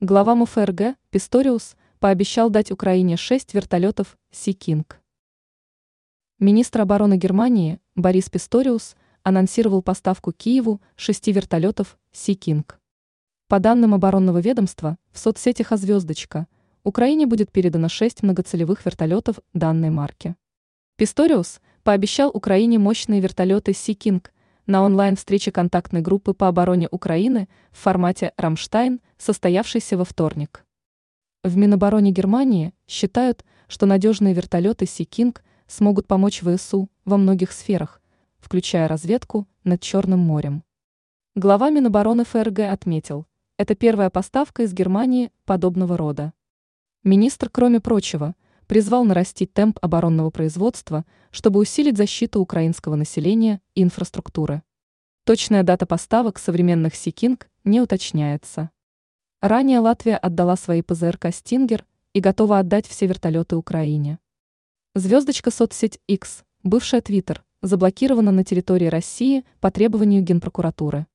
Глава МО ФРГ Писториус пообещал дать Украине шесть вертолетов «Sea King». Министр обороны Германии Борис Писториус анонсировал поставку Киеву шести вертолетов «Sea King». По данным оборонного ведомства, в соцсетях «Озвездочка» Украине будет передано шесть многоцелевых вертолетов данной марки. Писториус пообещал Украине мощные вертолеты «Sea King», на онлайн-встрече контактной группы по обороне Украины в формате «Рамштайн», состоявшейся во вторник. В Минобороне Германии считают, что надежные вертолеты Си Кинг смогут помочь ВСУ во многих сферах, включая разведку над Черным морем. Глава Минобороны ФРГ отметил, это первая поставка из Германии подобного рода. Министр, кроме прочего, призвал нарастить темп оборонного производства, чтобы усилить защиту украинского населения и инфраструктуры. Точная дата поставок современных Сикинг не уточняется. Ранее Латвия отдала свои ПЗРК «Стингер» и готова отдать все вертолеты Украине. Звездочка соцсеть X, бывшая Твиттер, заблокирована на территории России по требованию Генпрокуратуры.